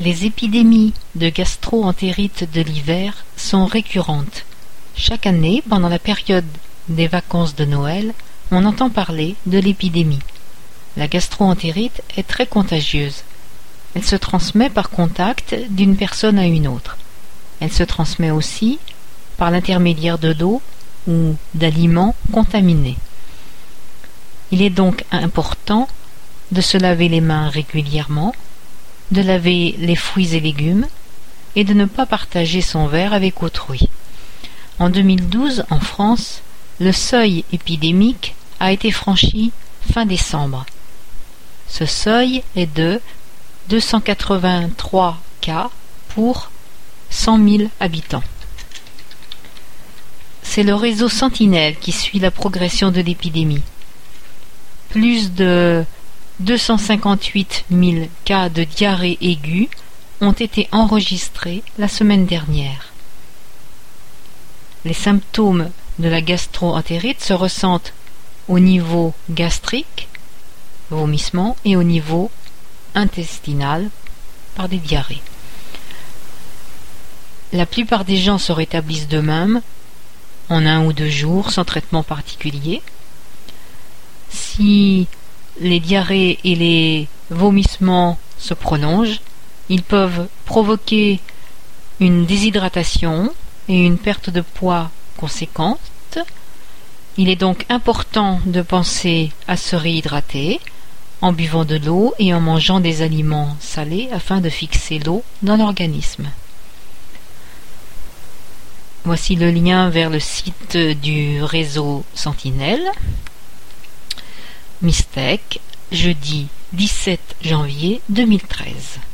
Les épidémies de gastro-entérite de l'hiver sont récurrentes. Chaque année, pendant la période des vacances de Noël, on entend parler de l'épidémie. La gastro-entérite est très contagieuse. Elle se transmet par contact d'une personne à une autre. Elle se transmet aussi par l'intermédiaire de l'eau ou d'aliments contaminés. Il est donc important de se laver les mains régulièrement de laver les fruits et légumes et de ne pas partager son verre avec autrui. En 2012, en France, le seuil épidémique a été franchi fin décembre. Ce seuil est de 283 cas pour 100 000 habitants. C'est le réseau Sentinelle qui suit la progression de l'épidémie. Plus de 258 000 cas de diarrhée aiguë ont été enregistrés la semaine dernière. Les symptômes de la gastro-entérite se ressentent au niveau gastrique, vomissement, et au niveau intestinal par des diarrhées. La plupart des gens se rétablissent d'eux-mêmes en un ou deux jours sans traitement particulier. Si les diarrhées et les vomissements se prolongent, ils peuvent provoquer une déshydratation et une perte de poids conséquente. Il est donc important de penser à se réhydrater en buvant de l'eau et en mangeant des aliments salés afin de fixer l'eau dans l'organisme. Voici le lien vers le site du réseau Sentinelle Mistec, jeudi 17 janvier 2013.